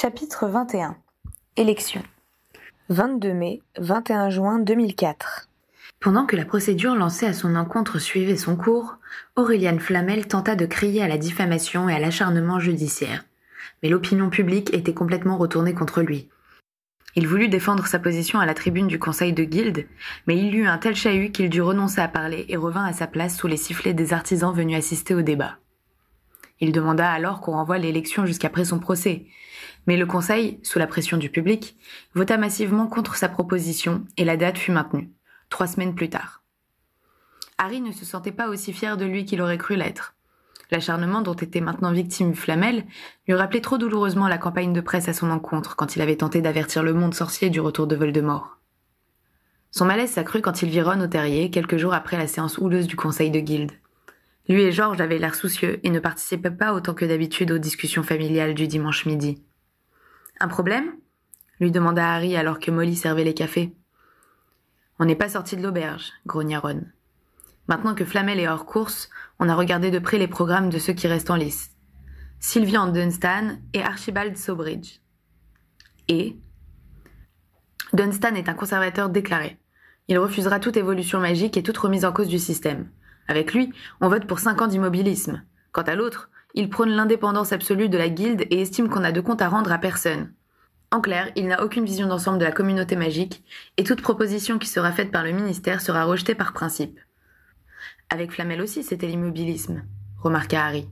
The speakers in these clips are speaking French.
Chapitre 21 Élections 22 mai, 21 juin 2004 Pendant que la procédure lancée à son encontre suivait son cours, Aurélien Flamel tenta de crier à la diffamation et à l'acharnement judiciaire. Mais l'opinion publique était complètement retournée contre lui. Il voulut défendre sa position à la tribune du conseil de guilde, mais il eut un tel chahut qu'il dut renoncer à parler et revint à sa place sous les sifflets des artisans venus assister au débat. Il demanda alors qu'on renvoie l'élection jusqu'après son procès, mais le Conseil, sous la pression du public, vota massivement contre sa proposition et la date fut maintenue, trois semaines plus tard. Harry ne se sentait pas aussi fier de lui qu'il aurait cru l'être. L'acharnement dont était maintenant victime Flamel lui rappelait trop douloureusement la campagne de presse à son encontre quand il avait tenté d'avertir le monde sorcier du retour de Voldemort. Son malaise s'accrut quand il vit Ron au terrier quelques jours après la séance houleuse du conseil de guilde. Lui et Georges avaient l'air soucieux et ne participaient pas autant que d'habitude aux discussions familiales du dimanche midi. Un problème? lui demanda Harry alors que Molly servait les cafés. On n'est pas sorti de l'auberge, grogna Ron. Maintenant que Flamel est hors course, on a regardé de près les programmes de ceux qui restent en lice. Sylvian Dunstan et Archibald Sobridge. Et Dunstan est un conservateur déclaré. Il refusera toute évolution magique et toute remise en cause du système. Avec lui, on vote pour cinq ans d'immobilisme. Quant à l'autre, il prône l'indépendance absolue de la guilde et estime qu'on n'a de compte à rendre à personne. En clair, il n'a aucune vision d'ensemble de la communauté magique, et toute proposition qui sera faite par le ministère sera rejetée par principe. Avec Flamel aussi, c'était l'immobilisme, remarqua Harry.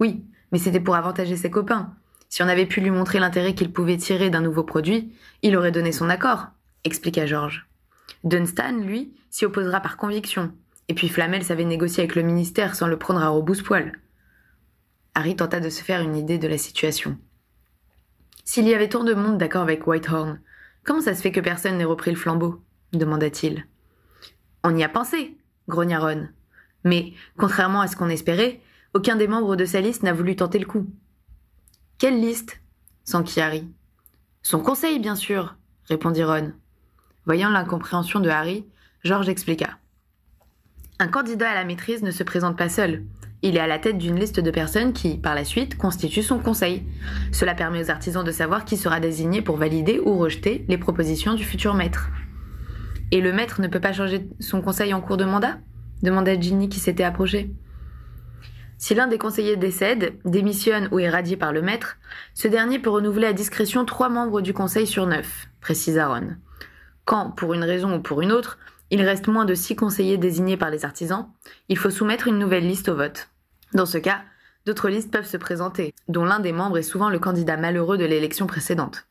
Oui, mais c'était pour avantager ses copains. Si on avait pu lui montrer l'intérêt qu'il pouvait tirer d'un nouveau produit, il aurait donné son accord, expliqua George. Dunstan, lui, s'y opposera par conviction. Et puis Flamel savait négocier avec le ministère sans le prendre à rebousse-poil. Harry tenta de se faire une idée de la situation. S'il y avait tant de monde d'accord avec Whitehorn, comment ça se fait que personne n'ait repris le flambeau? demanda-t-il. On y a pensé, grogna Ron. Mais, contrairement à ce qu'on espérait, aucun des membres de sa liste n'a voulu tenter le coup. Quelle liste? s'enquit Harry. Son conseil, bien sûr, répondit Ron. Voyant l'incompréhension de Harry, George expliqua. Un candidat à la maîtrise ne se présente pas seul. Il est à la tête d'une liste de personnes qui, par la suite, constituent son conseil. Cela permet aux artisans de savoir qui sera désigné pour valider ou rejeter les propositions du futur maître. Et le maître ne peut pas changer son conseil en cours de mandat? demanda Ginny qui s'était approchée. Si l'un des conseillers décède, démissionne ou est radié par le maître, ce dernier peut renouveler à discrétion trois membres du conseil sur neuf, précisa Ron. Quand, pour une raison ou pour une autre, il reste moins de six conseillers désignés par les artisans, il faut soumettre une nouvelle liste au vote. Dans ce cas, d'autres listes peuvent se présenter, dont l'un des membres est souvent le candidat malheureux de l'élection précédente.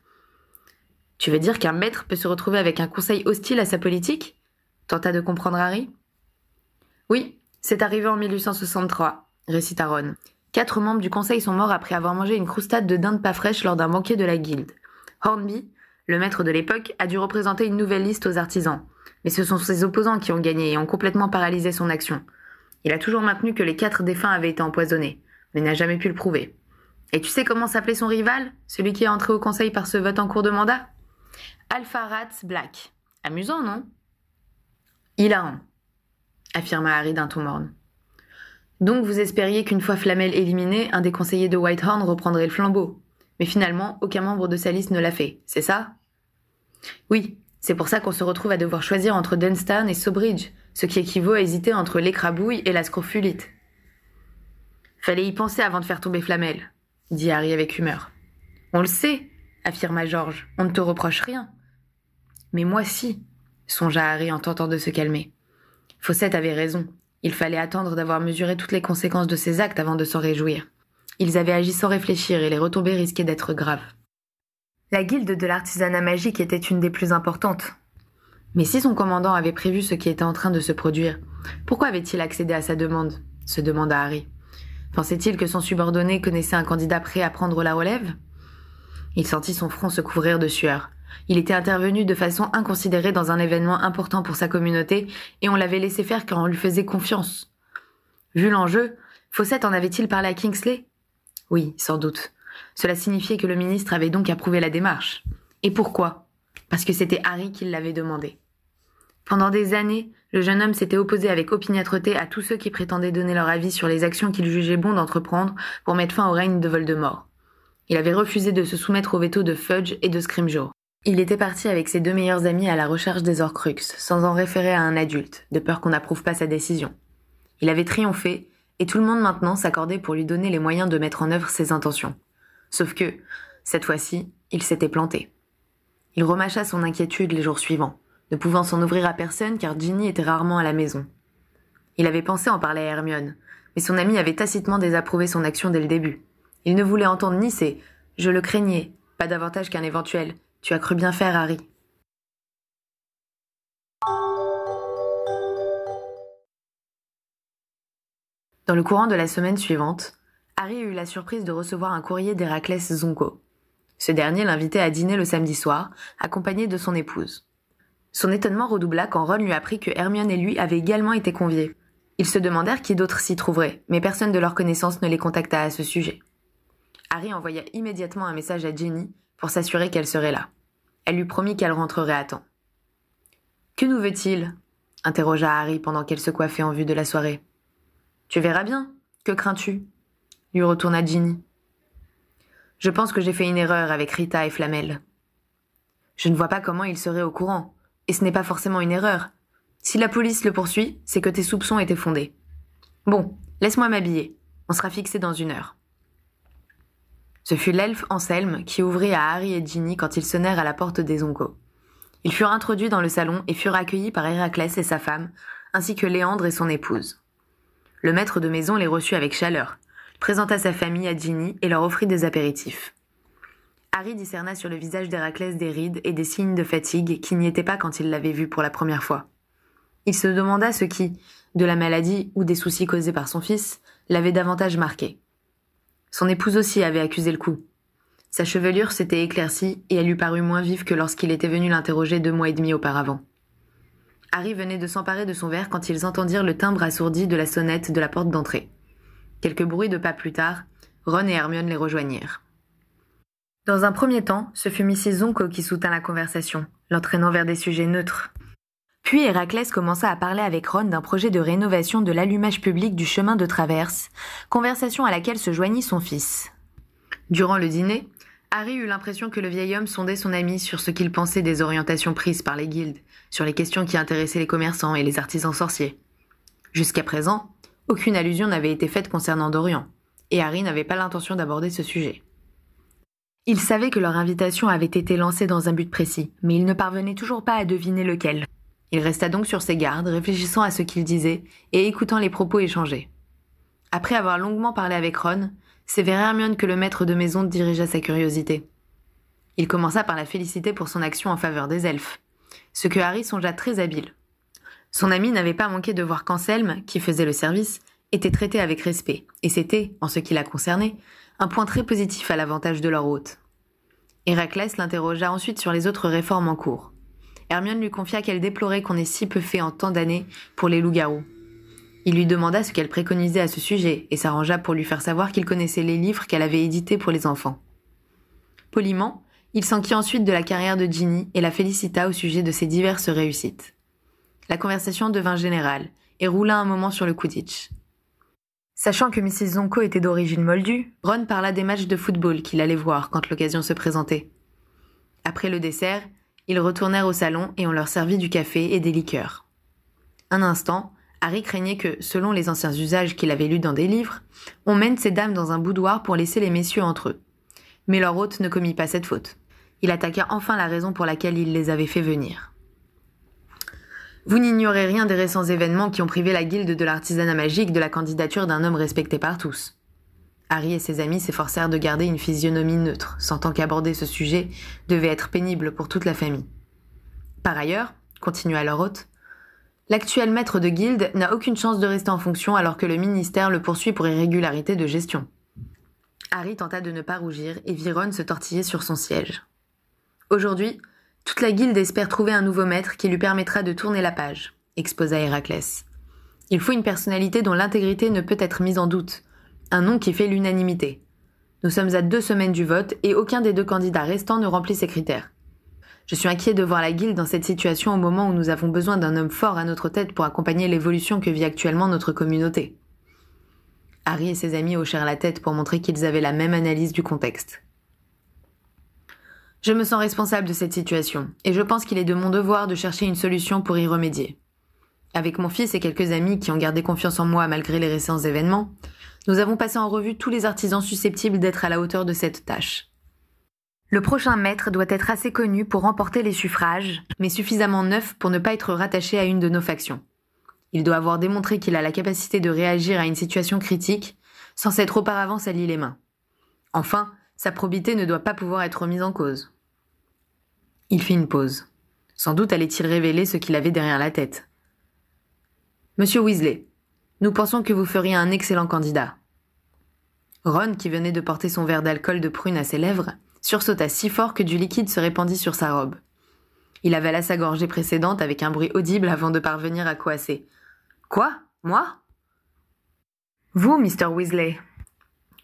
Tu veux dire qu'un maître peut se retrouver avec un conseil hostile à sa politique? Tenta de comprendre Harry? Oui, c'est arrivé en 1863, récita Ron. Quatre membres du conseil sont morts après avoir mangé une croustade de dinde pas fraîche lors d'un banquet de la guilde. Hornby, le maître de l'époque, a dû représenter une nouvelle liste aux artisans, mais ce sont ses opposants qui ont gagné et ont complètement paralysé son action. Il a toujours maintenu que les quatre défunts avaient été empoisonnés, mais n'a jamais pu le prouver. Et tu sais comment s'appelait son rival, celui qui est entré au conseil par ce vote en cours de mandat? Alpha Rats Black. Amusant, non? Hilarant, affirma Harry d'un ton morne. Donc vous espériez qu'une fois Flamel éliminé, un des conseillers de Whitehorn reprendrait le flambeau. Mais finalement, aucun membre de sa liste ne l'a fait, c'est ça? Oui, c'est pour ça qu'on se retrouve à devoir choisir entre Dunstan et Sobridge, ce qui équivaut à hésiter entre l'écrabouille et la scrofulite. Fallait y penser avant de faire tomber Flamel, dit Harry avec humeur. On le sait, affirma George, on ne te reproche rien. Mais moi si, songea Harry en tentant de se calmer. Fawcett avait raison. Il fallait attendre d'avoir mesuré toutes les conséquences de ses actes avant de s'en réjouir. Ils avaient agi sans réfléchir et les retombées risquaient d'être graves. La guilde de l'artisanat magique était une des plus importantes. Mais si son commandant avait prévu ce qui était en train de se produire, pourquoi avait-il accédé à sa demande? se demanda Harry. Pensait-il que son subordonné connaissait un candidat prêt à prendre la relève? Il sentit son front se couvrir de sueur. Il était intervenu de façon inconsidérée dans un événement important pour sa communauté, et on l'avait laissé faire car on lui faisait confiance. Vu l'enjeu, Fawcett en avait-il parlé à Kingsley? Oui, sans doute. Cela signifiait que le ministre avait donc approuvé la démarche. Et pourquoi? Parce que c'était Harry qui l'avait demandé. Pendant des années, le jeune homme s'était opposé avec opiniâtreté à tous ceux qui prétendaient donner leur avis sur les actions qu'il jugeait bon d'entreprendre pour mettre fin au règne de Voldemort. Il avait refusé de se soumettre au veto de Fudge et de Scrimgeour. Il était parti avec ses deux meilleurs amis à la recherche des Horcruxes, sans en référer à un adulte, de peur qu'on n'approuve pas sa décision. Il avait triomphé, et tout le monde maintenant s'accordait pour lui donner les moyens de mettre en œuvre ses intentions. Sauf que, cette fois-ci, il s'était planté. Il remâcha son inquiétude les jours suivants, ne pouvant s'en ouvrir à personne car Ginny était rarement à la maison. Il avait pensé en parler à Hermione, mais son ami avait tacitement désapprouvé son action dès le début. Il ne voulait entendre ni ses Je le craignais, pas davantage qu'un éventuel Tu as cru bien faire, Harry. Dans le courant de la semaine suivante, Harry eut la surprise de recevoir un courrier d'Héraclès Zonko. Ce dernier l'invitait à dîner le samedi soir, accompagné de son épouse. Son étonnement redoubla quand Ron lui apprit que Hermione et lui avaient également été conviés. Ils se demandèrent qui d'autre s'y trouverait, mais personne de leur connaissance ne les contacta à ce sujet. Harry envoya immédiatement un message à Jenny pour s'assurer qu'elle serait là. Elle lui promit qu'elle rentrerait à temps. Que nous veut-il? interrogea Harry pendant qu'elle se coiffait en vue de la soirée. Tu verras bien. Que crains-tu? Lui retourna Ginny. Je pense que j'ai fait une erreur avec Rita et Flamel. Je ne vois pas comment il serait au courant, et ce n'est pas forcément une erreur. Si la police le poursuit, c'est que tes soupçons étaient fondés. Bon, laisse-moi m'habiller. On sera fixé dans une heure. Ce fut l'elfe Anselme qui ouvrit à Harry et Ginny quand ils sonnèrent à la porte des Oncos. Ils furent introduits dans le salon et furent accueillis par Héraclès et sa femme, ainsi que Léandre et son épouse. Le maître de maison les reçut avec chaleur, présenta sa famille à Ginny et leur offrit des apéritifs. Harry discerna sur le visage d'Héraclès des rides et des signes de fatigue qui n'y étaient pas quand il l'avait vu pour la première fois. Il se demanda ce qui, de la maladie ou des soucis causés par son fils, l'avait davantage marqué. Son épouse aussi avait accusé le coup. Sa chevelure s'était éclaircie et elle lui parut moins vive que lorsqu'il était venu l'interroger deux mois et demi auparavant. Harry venait de s'emparer de son verre quand ils entendirent le timbre assourdi de la sonnette de la porte d'entrée. Quelques bruits de pas plus tard, Ron et Hermione les rejoignirent. Dans un premier temps, ce fut Mrs. Zonko qui soutint la conversation, l'entraînant vers des sujets neutres. Puis Héraclès commença à parler avec Ron d'un projet de rénovation de l'allumage public du chemin de traverse, conversation à laquelle se joignit son fils. Durant le dîner, Harry eut l'impression que le vieil homme sondait son ami sur ce qu'il pensait des orientations prises par les guildes, sur les questions qui intéressaient les commerçants et les artisans sorciers. Jusqu'à présent, aucune allusion n'avait été faite concernant Dorian, et Harry n'avait pas l'intention d'aborder ce sujet. Il savait que leur invitation avait été lancée dans un but précis, mais il ne parvenait toujours pas à deviner lequel. Il resta donc sur ses gardes, réfléchissant à ce qu'il disait et écoutant les propos échangés. Après avoir longuement parlé avec Ron, c'est vers Hermione que le maître de maison dirigea sa curiosité. Il commença par la féliciter pour son action en faveur des elfes, ce que Harry songea très habile. Son ami n'avait pas manqué de voir qu'Anselme, qui faisait le service, était traité avec respect, et c'était, en ce qui la concernait, un point très positif à l'avantage de leur hôte. Héraclès l'interrogea ensuite sur les autres réformes en cours. Hermione lui confia qu'elle déplorait qu'on ait si peu fait en tant d'années pour les loups-garous. Il lui demanda ce qu'elle préconisait à ce sujet et s'arrangea pour lui faire savoir qu'il connaissait les livres qu'elle avait édités pour les enfants. Poliment, il s'enquit ensuite de la carrière de Ginny et la félicita au sujet de ses diverses réussites. La conversation devint générale et roula un moment sur le Quidditch. Sachant que Mrs. Zonko était d'origine moldue, Ron parla des matchs de football qu'il allait voir quand l'occasion se présentait. Après le dessert, ils retournèrent au salon et on leur servit du café et des liqueurs. Un instant, Harry craignait que, selon les anciens usages qu'il avait lus dans des livres, on mène ces dames dans un boudoir pour laisser les messieurs entre eux. Mais leur hôte ne commit pas cette faute. Il attaqua enfin la raison pour laquelle il les avait fait venir. Vous n'ignorez rien des récents événements qui ont privé la guilde de l'artisanat magique de la candidature d'un homme respecté par tous. Harry et ses amis s'efforcèrent de garder une physionomie neutre, sentant qu'aborder ce sujet devait être pénible pour toute la famille. Par ailleurs, continua leur hôte, l'actuel maître de guilde n'a aucune chance de rester en fonction alors que le ministère le poursuit pour irrégularité de gestion. Harry tenta de ne pas rougir et Viron se tortillait sur son siège. Aujourd'hui, toute la guilde espère trouver un nouveau maître qui lui permettra de tourner la page, exposa Héraclès. Il faut une personnalité dont l'intégrité ne peut être mise en doute, un nom qui fait l'unanimité. Nous sommes à deux semaines du vote et aucun des deux candidats restants ne remplit ces critères. Je suis inquiet de voir la Guilde dans cette situation au moment où nous avons besoin d'un homme fort à notre tête pour accompagner l'évolution que vit actuellement notre communauté. Harry et ses amis hochèrent la tête pour montrer qu'ils avaient la même analyse du contexte. Je me sens responsable de cette situation, et je pense qu'il est de mon devoir de chercher une solution pour y remédier. Avec mon fils et quelques amis qui ont gardé confiance en moi malgré les récents événements, nous avons passé en revue tous les artisans susceptibles d'être à la hauteur de cette tâche. Le prochain maître doit être assez connu pour remporter les suffrages, mais suffisamment neuf pour ne pas être rattaché à une de nos factions. Il doit avoir démontré qu'il a la capacité de réagir à une situation critique sans s'être auparavant sali les mains. Enfin, sa probité ne doit pas pouvoir être mise en cause. Il fit une pause. Sans doute allait-il révéler ce qu'il avait derrière la tête. Monsieur Weasley, nous pensons que vous feriez un excellent candidat. Ron, qui venait de porter son verre d'alcool de prune à ses lèvres, sursauta si fort que du liquide se répandit sur sa robe. Il avala sa gorgée précédente avec un bruit audible avant de parvenir à coasser. Quoi? Moi? Vous, Mr. Weasley,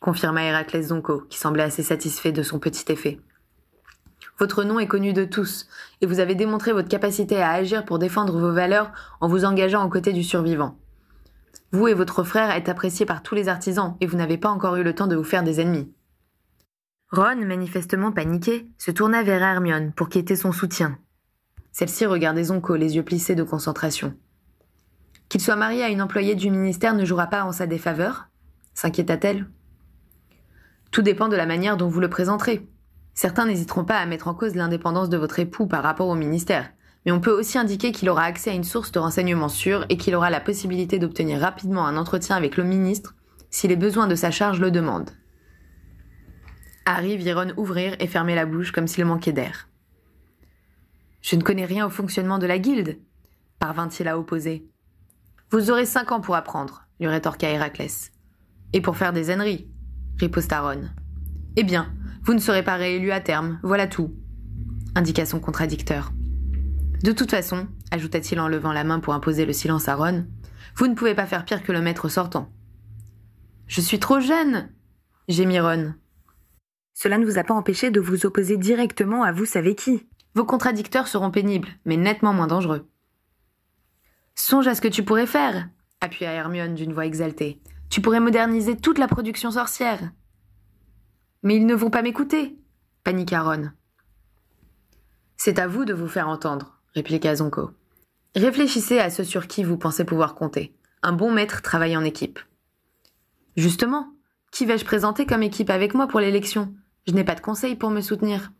confirma Héraclès Zonko, qui semblait assez satisfait de son petit effet. Votre nom est connu de tous, et vous avez démontré votre capacité à agir pour défendre vos valeurs en vous engageant aux côtés du survivant. Vous et votre frère êtes appréciés par tous les artisans, et vous n'avez pas encore eu le temps de vous faire des ennemis. Ron, manifestement paniqué, se tourna vers Hermione pour quitter son soutien. Celle-ci regardait Zonko, les yeux plissés de concentration. Qu'il soit marié à une employée du ministère ne jouera pas en sa défaveur s'inquiéta-t-elle. Tout dépend de la manière dont vous le présenterez. Certains n'hésiteront pas à mettre en cause l'indépendance de votre époux par rapport au ministère, mais on peut aussi indiquer qu'il aura accès à une source de renseignements sûre et qu'il aura la possibilité d'obtenir rapidement un entretien avec le ministre si les besoins de sa charge le demandent. Harry vit Ron ouvrir et fermer la bouche comme s'il manquait d'air. Je ne connais rien au fonctionnement de la guilde, parvint-il à opposer. Vous aurez cinq ans pour apprendre, lui rétorqua Héraclès. Et pour faire des âneries, riposta Ron. Eh bien, vous ne serez pas réélu à terme, voilà tout, indiqua son contradicteur. De toute façon, ajouta-t-il en levant la main pour imposer le silence à Ron, vous ne pouvez pas faire pire que le maître sortant. Je suis trop jeune, gémit Ron. Cela ne vous a pas empêché de vous opposer directement à vous savez qui. Vos contradicteurs seront pénibles, mais nettement moins dangereux. Songe à ce que tu pourrais faire, appuya Hermione d'une voix exaltée. Tu pourrais moderniser toute la production sorcière. Mais ils ne vont pas m'écouter, paniqua Ron. C'est à vous de vous faire entendre, répliqua Zonko. Réfléchissez à ce sur qui vous pensez pouvoir compter. Un bon maître travaille en équipe. Justement, qui vais-je présenter comme équipe avec moi pour l'élection? Je n'ai pas de conseil pour me soutenir.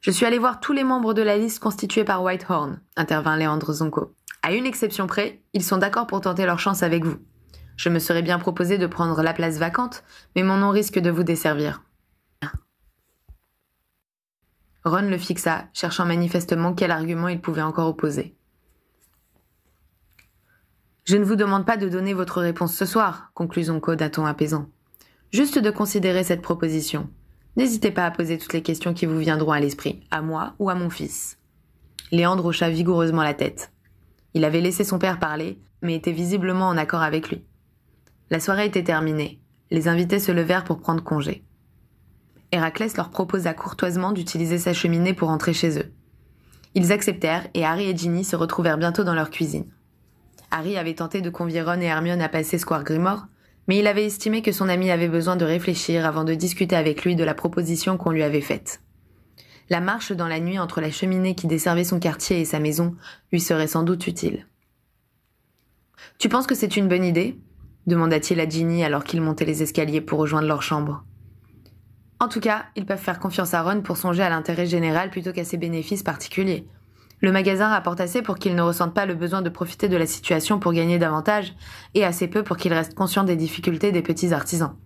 Je suis allé voir tous les membres de la liste constituée par Whitehorn, intervint Léandre Zonko. À une exception près, ils sont d'accord pour tenter leur chance avec vous. Je me serais bien proposé de prendre la place vacante, mais mon nom risque de vous desservir. Ron le fixa, cherchant manifestement quel argument il pouvait encore opposer. Je ne vous demande pas de donner votre réponse ce soir, conclut Zonko d'un ton apaisant. Juste de considérer cette proposition. N'hésitez pas à poser toutes les questions qui vous viendront à l'esprit, à moi ou à mon fils. Léandre hocha vigoureusement la tête. Il avait laissé son père parler, mais était visiblement en accord avec lui. La soirée était terminée. Les invités se levèrent pour prendre congé. Héraclès leur proposa courtoisement d'utiliser sa cheminée pour entrer chez eux. Ils acceptèrent et Harry et Ginny se retrouvèrent bientôt dans leur cuisine. Harry avait tenté de convier Ron et Hermione à passer Square Grimore, mais il avait estimé que son ami avait besoin de réfléchir avant de discuter avec lui de la proposition qu'on lui avait faite. La marche dans la nuit entre la cheminée qui desservait son quartier et sa maison lui serait sans doute utile. Tu penses que c'est une bonne idée? Demanda-t-il à Ginny alors qu'ils montaient les escaliers pour rejoindre leur chambre. En tout cas, ils peuvent faire confiance à Ron pour songer à l'intérêt général plutôt qu'à ses bénéfices particuliers. Le magasin rapporte assez pour qu'ils ne ressentent pas le besoin de profiter de la situation pour gagner davantage, et assez peu pour qu'ils restent conscients des difficultés des petits artisans.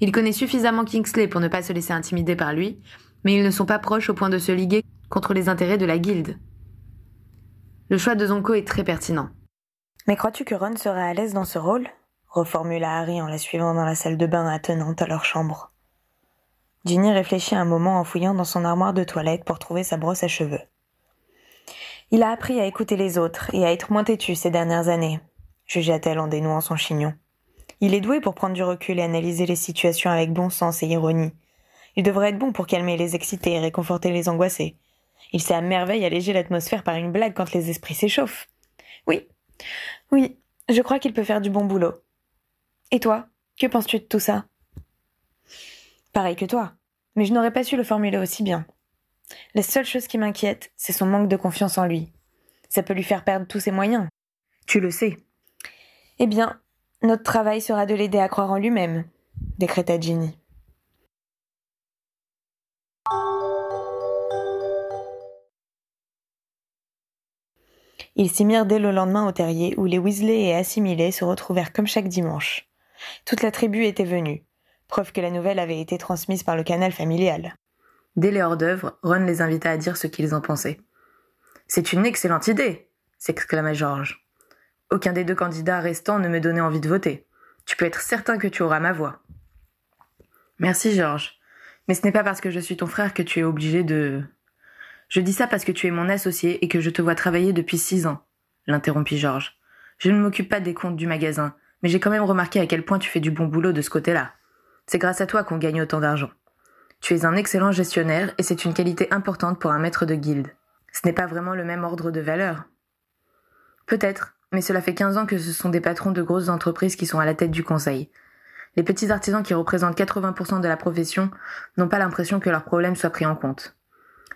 Il connaît suffisamment Kingsley pour ne pas se laisser intimider par lui, mais ils ne sont pas proches au point de se liguer contre les intérêts de la guilde. Le choix de Zonko est très pertinent. Mais crois-tu que Ron sera à l'aise dans ce rôle? Reformula Harry en la suivant dans la salle de bain attenante à leur chambre. Ginny réfléchit un moment en fouillant dans son armoire de toilette pour trouver sa brosse à cheveux. Il a appris à écouter les autres et à être moins têtu ces dernières années, jugea-t-elle en dénouant son chignon. Il est doué pour prendre du recul et analyser les situations avec bon sens et ironie. Il devrait être bon pour calmer les excités et réconforter les angoissés. Il sait à merveille alléger l'atmosphère par une blague quand les esprits s'échauffent. Oui, oui, je crois qu'il peut faire du bon boulot. Et toi, que penses-tu de tout ça? Pareil que toi, mais je n'aurais pas su le formuler aussi bien. La seule chose qui m'inquiète, c'est son manque de confiance en lui. Ça peut lui faire perdre tous ses moyens. Tu le sais. Eh bien, notre travail sera de l'aider à croire en lui-même, décréta Ginny. Ils s'y mirent dès le lendemain au terrier où les Weasley et assimilés se retrouvèrent comme chaque dimanche. Toute la tribu était venue, preuve que la nouvelle avait été transmise par le canal familial. Dès les hors-d'œuvre, Ron les invita à dire ce qu'ils en pensaient. C'est une excellente idée s'exclama George. Aucun des deux candidats restants ne me donnait envie de voter. Tu peux être certain que tu auras ma voix. Merci, George. Mais ce n'est pas parce que je suis ton frère que tu es obligé de. Je dis ça parce que tu es mon associé et que je te vois travailler depuis six ans, l'interrompit George. Je ne m'occupe pas des comptes du magasin, mais j'ai quand même remarqué à quel point tu fais du bon boulot de ce côté-là. C'est grâce à toi qu'on gagne autant d'argent. Tu es un excellent gestionnaire et c'est une qualité importante pour un maître de guilde. Ce n'est pas vraiment le même ordre de valeur. Peut-être, mais cela fait 15 ans que ce sont des patrons de grosses entreprises qui sont à la tête du conseil. Les petits artisans qui représentent 80% de la profession n'ont pas l'impression que leurs problèmes soient pris en compte.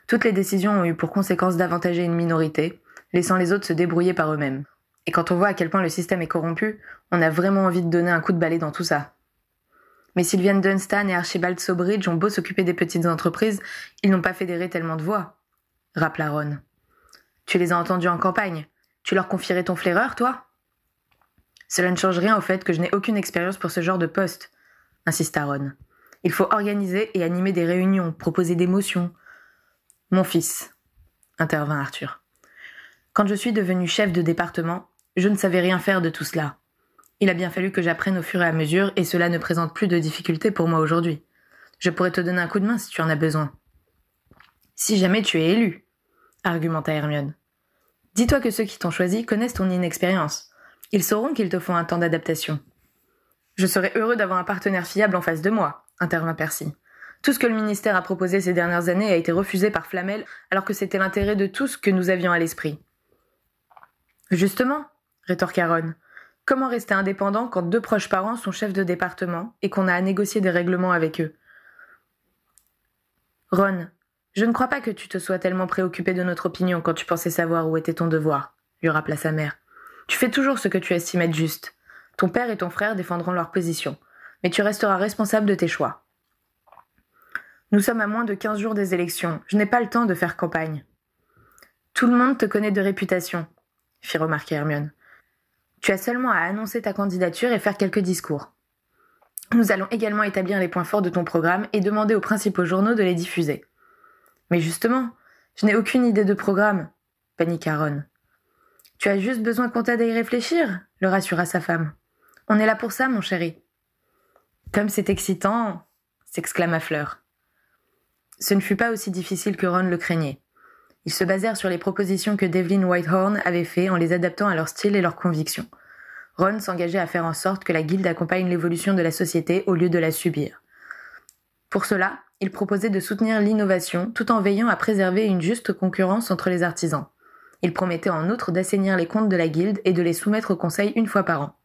Toutes les décisions ont eu pour conséquence d'avantager une minorité, laissant les autres se débrouiller par eux-mêmes. Et quand on voit à quel point le système est corrompu, on a vraiment envie de donner un coup de balai dans tout ça. Mais Sylvian Dunstan et Archibald Sobridge ont beau s'occuper des petites entreprises, ils n'ont pas fédéré tellement de voix. Rappela Ron. Tu les as entendus en campagne. Tu leur confierais ton flaireur, toi? Cela ne change rien au fait que je n'ai aucune expérience pour ce genre de poste, insista Ron. Il faut organiser et animer des réunions, proposer des motions. Mon fils, intervint Arthur. Quand je suis devenu chef de département, je ne savais rien faire de tout cela. Il a bien fallu que j'apprenne au fur et à mesure, et cela ne présente plus de difficultés pour moi aujourd'hui. Je pourrais te donner un coup de main si tu en as besoin. Si jamais tu es élu, argumenta Hermione. Dis-toi que ceux qui t'ont choisi connaissent ton inexpérience. Ils sauront qu'il te faut un temps d'adaptation. Je serais heureux d'avoir un partenaire fiable en face de moi, intervint Percy. Tout ce que le ministère a proposé ces dernières années a été refusé par Flamel, alors que c'était l'intérêt de tous que nous avions à l'esprit. Justement, rétorqua Ron. Comment rester indépendant quand deux proches parents sont chefs de département et qu'on a à négocier des règlements avec eux? Ron, je ne crois pas que tu te sois tellement préoccupé de notre opinion quand tu pensais savoir où était ton devoir, lui rappela sa mère. Tu fais toujours ce que tu estimes être juste. Ton père et ton frère défendront leur position, mais tu resteras responsable de tes choix. Nous sommes à moins de quinze jours des élections. Je n'ai pas le temps de faire campagne. Tout le monde te connaît de réputation, fit remarquer Hermione. Tu as seulement à annoncer ta candidature et faire quelques discours. Nous allons également établir les points forts de ton programme et demander aux principaux journaux de les diffuser. Mais justement, je n'ai aucune idée de programme, paniqua Ron. Tu as juste besoin qu'on t'aide à y réfléchir, le rassura sa femme. On est là pour ça, mon chéri. Comme c'est excitant, s'exclama Fleur. Ce ne fut pas aussi difficile que Ron le craignait. Ils se basèrent sur les propositions que Devlin Whitehorn avait faites en les adaptant à leur style et leurs convictions. Ron s'engageait à faire en sorte que la guilde accompagne l'évolution de la société au lieu de la subir. Pour cela, il proposait de soutenir l'innovation tout en veillant à préserver une juste concurrence entre les artisans. Il promettait en outre d'assainir les comptes de la guilde et de les soumettre au conseil une fois par an.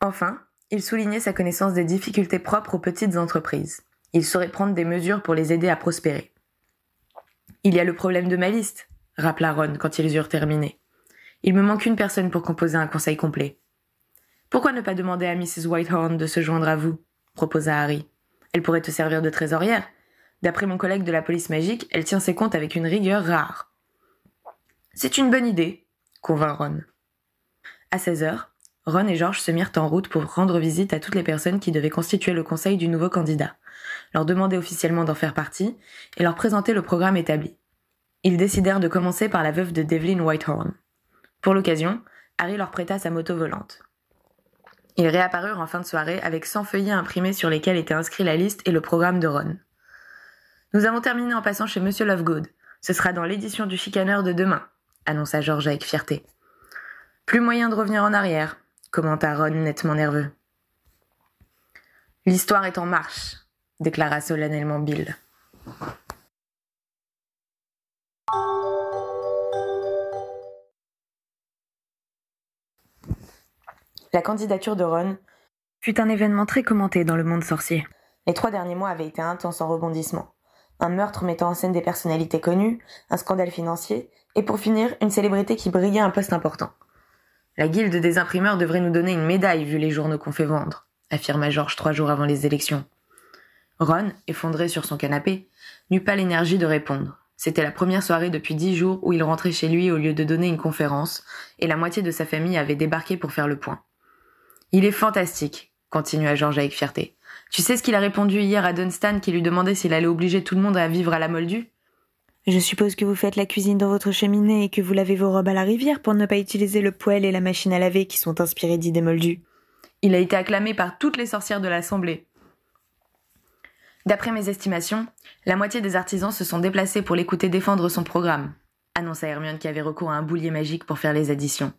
Enfin, il soulignait sa connaissance des difficultés propres aux petites entreprises. Il saurait prendre des mesures pour les aider à prospérer. Il y a le problème de ma liste, rappela Ron quand ils eurent terminé. Il me manque une personne pour composer un conseil complet. Pourquoi ne pas demander à Mrs. Whitehorn de se joindre à vous? proposa Harry. Elle pourrait te servir de trésorière. D'après mon collègue de la police magique, elle tient ses comptes avec une rigueur rare. C'est une bonne idée, convint Ron. À 16 heures, Ron et George se mirent en route pour rendre visite à toutes les personnes qui devaient constituer le conseil du nouveau candidat leur demander officiellement d'en faire partie et leur présenter le programme établi. Ils décidèrent de commencer par la veuve de Devlin Whitehorn. Pour l'occasion, Harry leur prêta sa moto volante. Ils réapparurent en fin de soirée avec 100 feuillets imprimés sur lesquels était inscrit la liste et le programme de Ron. Nous avons terminé en passant chez Monsieur Lovegood. Ce sera dans l'édition du chicaneur de demain, annonça George avec fierté. Plus moyen de revenir en arrière, commenta Ron nettement nerveux. L'histoire est en marche, déclara solennellement Bill. La candidature de Ron fut un événement très commenté dans le monde sorcier. Les trois derniers mois avaient été intenses en rebondissements. un meurtre mettant en scène des personnalités connues, un scandale financier, et pour finir, une célébrité qui brillait un poste important. La guilde des imprimeurs devrait nous donner une médaille vu les journaux qu'on fait vendre, affirma Georges trois jours avant les élections. Ron, effondré sur son canapé, n'eut pas l'énergie de répondre. C'était la première soirée depuis dix jours où il rentrait chez lui au lieu de donner une conférence, et la moitié de sa famille avait débarqué pour faire le point. Il est fantastique, continua Georges avec fierté. Tu sais ce qu'il a répondu hier à Dunstan qui lui demandait s'il allait obliger tout le monde à vivre à la Moldue Je suppose que vous faites la cuisine dans votre cheminée et que vous lavez vos robes à la rivière pour ne pas utiliser le poêle et la machine à laver qui sont inspirés d'idées moldues. Il a été acclamé par toutes les sorcières de l'Assemblée. D'après mes estimations, la moitié des artisans se sont déplacés pour l'écouter défendre son programme, annonça Hermione qui avait recours à un boulier magique pour faire les additions.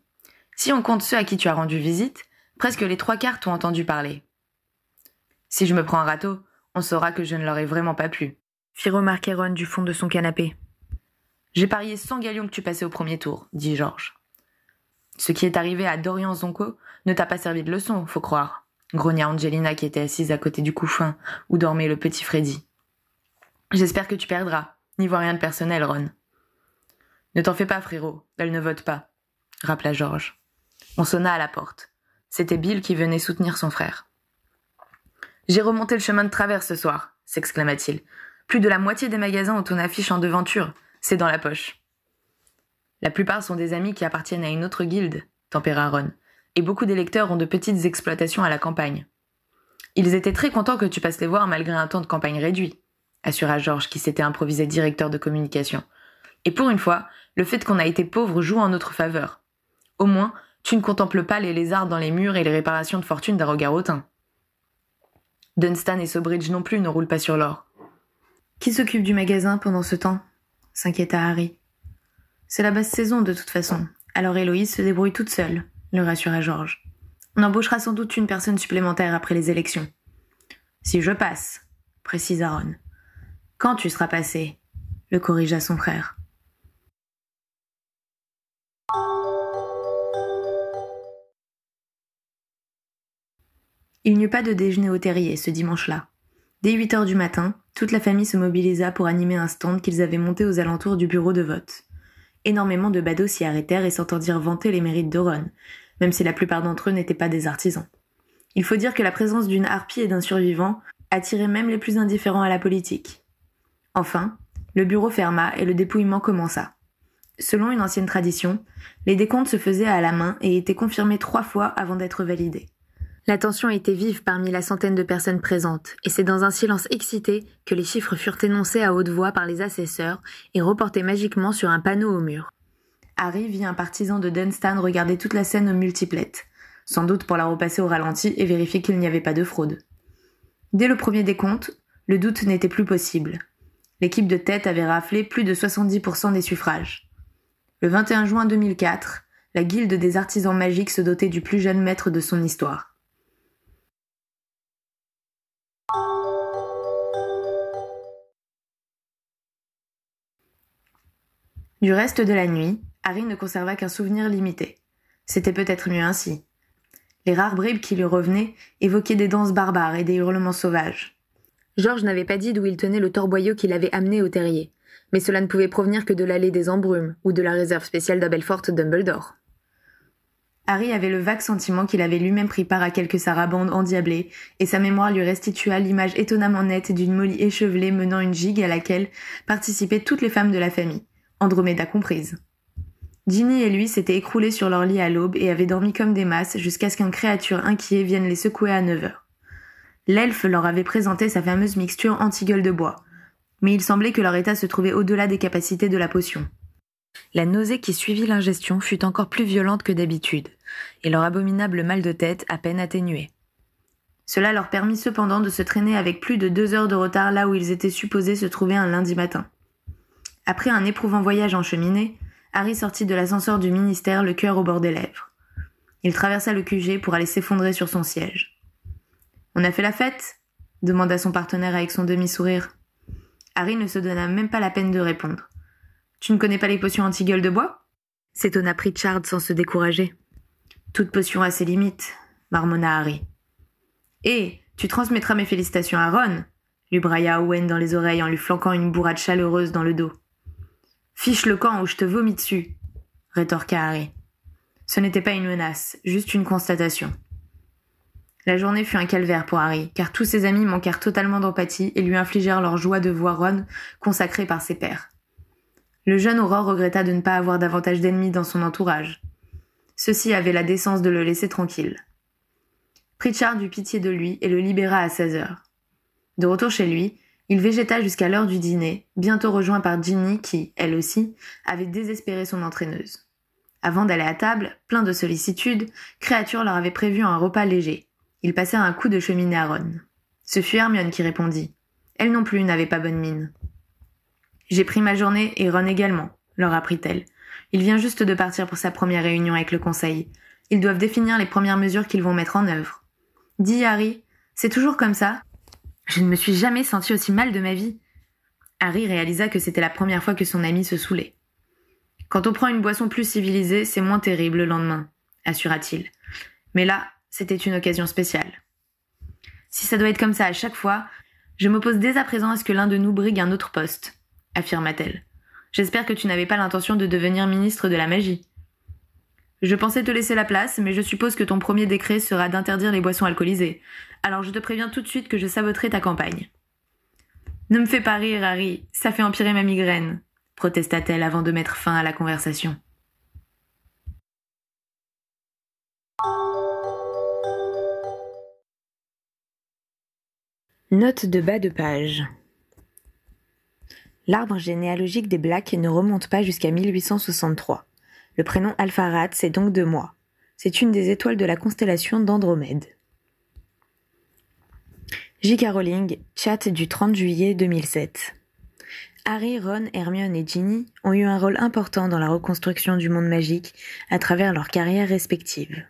Si on compte ceux à qui tu as rendu visite, presque les trois quarts t'ont entendu parler. Si je me prends un râteau, on saura que je ne leur ai vraiment pas plu. Fit remarquer Ron du fond de son canapé. J'ai parié cent galions que tu passais au premier tour, dit Georges. Ce qui est arrivé à Dorian Zonko ne t'a pas servi de leçon, faut croire, grogna Angelina qui était assise à côté du couffin où dormait le petit Freddy. J'espère que tu perdras. N'y vois rien de personnel, Ron. Ne t'en fais pas, frérot, elle ne vote pas, rappela Georges. On sonna à la porte. C'était Bill qui venait soutenir son frère. J'ai remonté le chemin de travers ce soir, s'exclama-t-il. Plus de la moitié des magasins ont une affiche en devanture. C'est dans la poche. La plupart sont des amis qui appartiennent à une autre guilde, tempéra Ron, beaucoup d'électeurs ont de petites exploitations à la campagne. Ils étaient très contents que tu passes les voir malgré un temps de campagne réduit, assura Georges qui s'était improvisé directeur de communication. Et pour une fois, le fait qu'on a été pauvre joue en notre faveur. Au moins, tu ne contemples pas les lézards dans les murs et les réparations de fortune d'un regard hautain. Dunstan et Sobridge non plus ne roulent pas sur l'or. Qui s'occupe du magasin pendant ce temps? s'inquiéta Harry. C'est la basse saison de toute façon, alors Héloïse se débrouille toute seule, le rassura Georges. On embauchera sans doute une personne supplémentaire après les élections. Si je passe, précisa Ron. Quand tu seras passé? le corrigea son frère. Il n'y eut pas de déjeuner au terrier ce dimanche-là. Dès 8 heures du matin, toute la famille se mobilisa pour animer un stand qu'ils avaient monté aux alentours du bureau de vote. Énormément de badauds s'y arrêtèrent et s'entendirent vanter les mérites de Ron, même si la plupart d'entre eux n'étaient pas des artisans. Il faut dire que la présence d'une harpie et d'un survivant attirait même les plus indifférents à la politique. Enfin, le bureau ferma et le dépouillement commença. Selon une ancienne tradition, les décomptes se faisaient à la main et étaient confirmés trois fois avant d'être validés. La tension était vive parmi la centaine de personnes présentes, et c'est dans un silence excité que les chiffres furent énoncés à haute voix par les assesseurs et reportés magiquement sur un panneau au mur. Harry vit un partisan de Dunstan regarder toute la scène au multiplette, sans doute pour la repasser au ralenti et vérifier qu'il n'y avait pas de fraude. Dès le premier décompte, le doute n'était plus possible. L'équipe de tête avait raflé plus de 70% des suffrages. Le 21 juin 2004, la guilde des artisans magiques se dotait du plus jeune maître de son histoire. Du reste de la nuit, Harry ne conserva qu'un souvenir limité. C'était peut-être mieux ainsi. Les rares bribes qui lui revenaient évoquaient des danses barbares et des hurlements sauvages. Georges n'avait pas dit d'où il tenait le torboyau qu'il avait amené au terrier, mais cela ne pouvait provenir que de l'allée des embrumes ou de la réserve spéciale d'Abelfort Dumbledore. Harry avait le vague sentiment qu'il avait lui-même pris part à quelques sarabandes endiablées, et sa mémoire lui restitua l'image étonnamment nette d'une Molly échevelée menant une gigue à laquelle participaient toutes les femmes de la famille. Andromeda comprise. Ginny et lui s'étaient écroulés sur leur lit à l'aube et avaient dormi comme des masses jusqu'à ce qu'une créature inquiet vienne les secouer à neuf heures. L'elfe leur avait présenté sa fameuse mixture anti-gueule de bois, mais il semblait que leur état se trouvait au-delà des capacités de la potion. La nausée qui suivit l'ingestion fut encore plus violente que d'habitude, et leur abominable mal de tête à peine atténué. Cela leur permit cependant de se traîner avec plus de deux heures de retard là où ils étaient supposés se trouver un lundi matin. Après un éprouvant voyage en cheminée, Harry sortit de l'ascenseur du ministère le cœur au bord des lèvres. Il traversa le QG pour aller s'effondrer sur son siège. On a fait la fête? demanda son partenaire avec son demi-sourire. Harry ne se donna même pas la peine de répondre. Tu ne connais pas les potions anti-gueule de bois? s'étonna Pritchard sans se décourager. Toute potion a ses limites, marmonna Harry. Et tu transmettras mes félicitations à Ron, lui brailla Owen dans les oreilles en lui flanquant une bourrade chaleureuse dans le dos. Fiche le camp ou je te vomis dessus, rétorqua Harry. Ce n'était pas une menace, juste une constatation. La journée fut un calvaire pour Harry, car tous ses amis manquèrent totalement d'empathie et lui infligèrent leur joie de voir Ron consacré par ses pairs. Le jeune Aurore regretta de ne pas avoir davantage d'ennemis dans son entourage. Ceux-ci avaient la décence de le laisser tranquille. Pritchard eut pitié de lui et le libéra à 16 heures. De retour chez lui, il végéta jusqu'à l'heure du dîner, bientôt rejoint par Ginny qui, elle aussi, avait désespéré son entraîneuse. Avant d'aller à table, plein de sollicitude, Créature leur avait prévu un repas léger. Ils passèrent un coup de cheminée à Ron. Ce fut Hermione qui répondit. Elle non plus n'avait pas bonne mine. J'ai pris ma journée et Ron également, leur apprit-elle. Il vient juste de partir pour sa première réunion avec le conseil. Ils doivent définir les premières mesures qu'ils vont mettre en œuvre. Dis Harry, c'est toujours comme ça? Je ne me suis jamais senti aussi mal de ma vie. Harry réalisa que c'était la première fois que son ami se saoulait. Quand on prend une boisson plus civilisée, c'est moins terrible le lendemain, assura-t-il. Mais là, c'était une occasion spéciale. Si ça doit être comme ça à chaque fois, je m'oppose dès à présent à ce que l'un de nous brigue un autre poste, affirma-t-elle. J'espère que tu n'avais pas l'intention de devenir ministre de la magie. Je pensais te laisser la place, mais je suppose que ton premier décret sera d'interdire les boissons alcoolisées. Alors je te préviens tout de suite que je saboterai ta campagne. Ne me fais pas rire, Harry, ça fait empirer ma migraine, protesta-t-elle avant de mettre fin à la conversation. Note de bas de page. L'arbre généalogique des Blacks ne remonte pas jusqu'à 1863. Le prénom Alpharat, c'est donc de moi. C'est une des étoiles de la constellation d'Andromède. J.K. Rowling, chat du 30 juillet 2007. Harry, Ron, Hermione et Ginny ont eu un rôle important dans la reconstruction du monde magique à travers leurs carrières respectives.